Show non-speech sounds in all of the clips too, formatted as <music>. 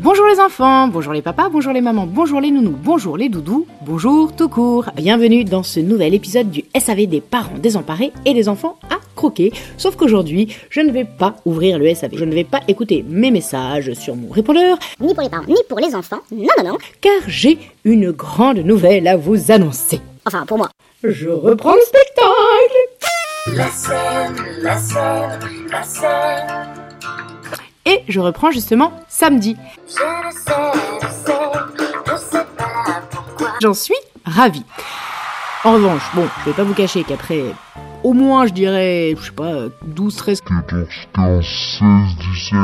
Bonjour les enfants, bonjour les papas, bonjour les mamans, bonjour les nounous, bonjour les doudous, bonjour tout court. Bienvenue dans ce nouvel épisode du SAV des parents désemparés et des enfants à croquer. Sauf qu'aujourd'hui, je ne vais pas ouvrir le SAV. Je ne vais pas écouter mes messages sur mon répondeur, Ni pour les parents, ni pour les enfants. Non, non, non. car j'ai une grande nouvelle à vous annoncer. Enfin, pour moi. Je reprends le spectacle Et je reprends justement samedi. J'en suis ravie. En revanche, bon, je vais pas vous cacher qu'après au moins, je dirais, je sais pas, 12, 13 14, 15, 16, 17,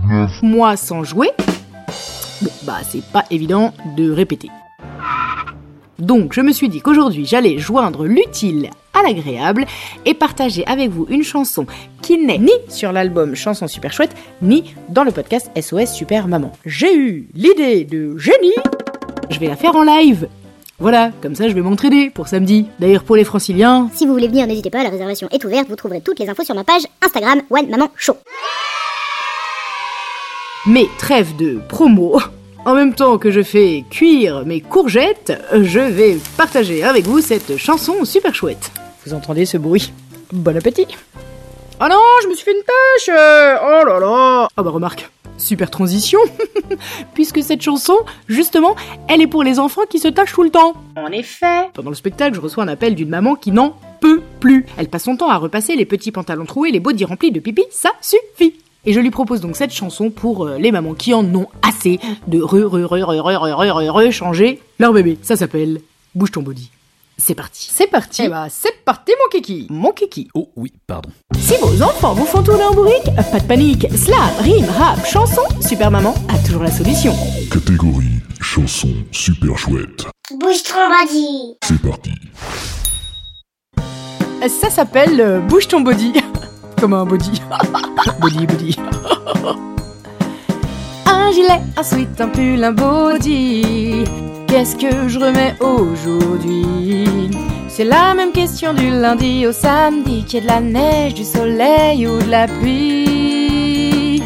18, 19. mois sans jouer, bon, bah, c'est pas évident de répéter. Donc, je me suis dit qu'aujourd'hui, j'allais joindre l'utile à l'agréable et partager avec vous une chanson qui n'est ni sur l'album Chanson Super Chouette, ni dans le podcast SOS Super Maman. J'ai eu l'idée de génie, je vais la faire en live. Voilà, comme ça je vais m'entraîner pour samedi. D'ailleurs pour les franciliens, Si vous voulez venir, n'hésitez pas, la réservation est ouverte. Vous trouverez toutes les infos sur ma page Instagram One Maman Show. mais trêve de promo. En même temps que je fais cuire mes courgettes, je vais partager avec vous cette chanson super chouette. Vous entendez ce bruit Bon appétit Oh non, je me suis fait une pêche euh, Oh là là Ah bah remarque, super transition Puisque cette chanson, justement, elle est pour les enfants qui se tâchent tout le temps. En effet Pendant le spectacle, je reçois un appel d'une maman qui n'en peut plus. Elle passe son temps à repasser les petits pantalons troués, les bodys remplis de pipi, ça suffit et je lui propose donc cette chanson pour euh, les mamans qui en ont assez de re re re re re re re re re changer leur bébé. Ça s'appelle Bouge ton body. C'est parti. C'est parti. Eh bah, c'est parti mon kiki. Mon kiki. Oh oui, pardon. Si vos enfants vous font tourner en bourrique, pas de panique. Slam, rime, rap, chanson, Super Maman a toujours la solution. Catégorie chanson super chouette. Bouge ton body. C'est parti. Ça s'appelle euh, Bouge ton body. <laughs> Comme un body. <laughs> body, body. <laughs> sweat, un pull, un body. Qu'est-ce que je remets aujourd'hui? C'est la même question du lundi au samedi. Qu'il y ait de la neige, du soleil ou de la pluie.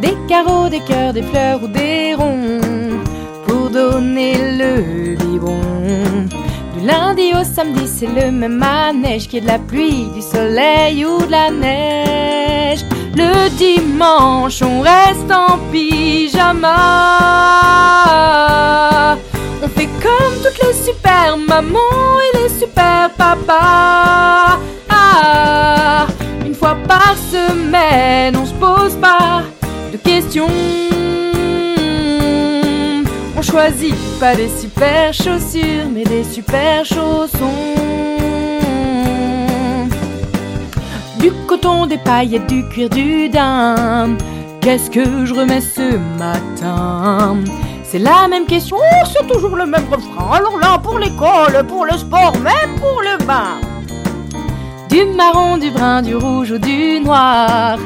Des carreaux, des cœurs, des fleurs ou des ronds. Pour donner le biberon. Du lundi au samedi, c'est le même manège Qu'il y ait de la pluie, du soleil ou de la neige Le dimanche, on reste en pyjama. On fait comme toutes les super mamans et les super papas. Ah, Une fois par semaine, on se pose pas de questions. On choisit pas des super chaussures, mais des super chaussons. Du coton, des paillettes, du cuir, du daim. Qu'est-ce que je remets ce matin? C'est la même question, oh, c'est toujours le même refrain. Alors là, pour l'école, pour le sport, même pour le bain. Du marron, du brun, du rouge ou du noir.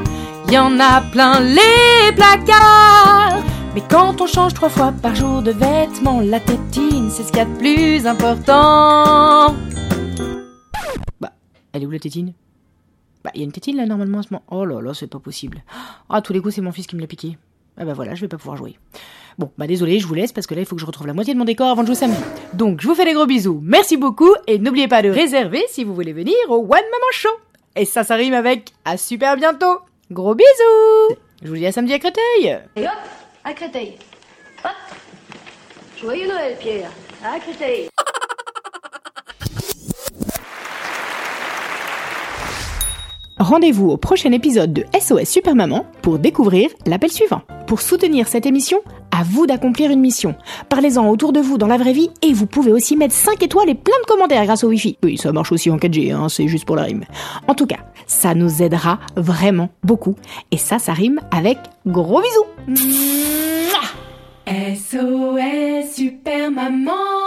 Y en a plein les placards. Mais quand on change trois fois par jour de vêtements, la tétine, c'est ce qu'il y a de plus important. Bah, elle est où la tétine? Bah, il y a une tétine là normalement en ce moment. Oh là là, c'est pas possible. Ah, à tous les coups, c'est mon fils qui me l'a piqué. Ah bah voilà, je vais pas pouvoir jouer. Bon, bah désolé, je vous laisse parce que là, il faut que je retrouve la moitié de mon décor avant de jouer samedi. Donc, je vous fais des gros bisous. Merci beaucoup et n'oubliez pas de réserver si vous voulez venir au One Maman Show. Et ça, ça rime avec à super bientôt. Gros bisous Je vous dis à samedi à Créteil Et hop, à Créteil. Hop. Joyeux Noël, Pierre. À Créteil. Rendez-vous au prochain épisode de SOS Super Maman pour découvrir l'appel suivant. Pour soutenir cette émission, à vous d'accomplir une mission. Parlez-en autour de vous dans la vraie vie et vous pouvez aussi mettre 5 étoiles et plein de commentaires grâce au Wi-Fi. Oui, ça marche aussi en 4G, hein, c'est juste pour la rime. En tout cas, ça nous aidera vraiment beaucoup. Et ça, ça rime avec gros bisous. SOS Super Maman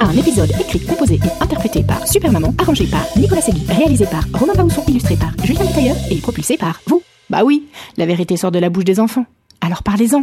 Un épisode écrit, composé et interprété par Super Maman, arrangé par Nicolas Segui, réalisé par Romain Baousson, illustré par Julien Tailleur et propulsé par vous. Bah oui, la vérité sort de la bouche des enfants. Alors parlez-en.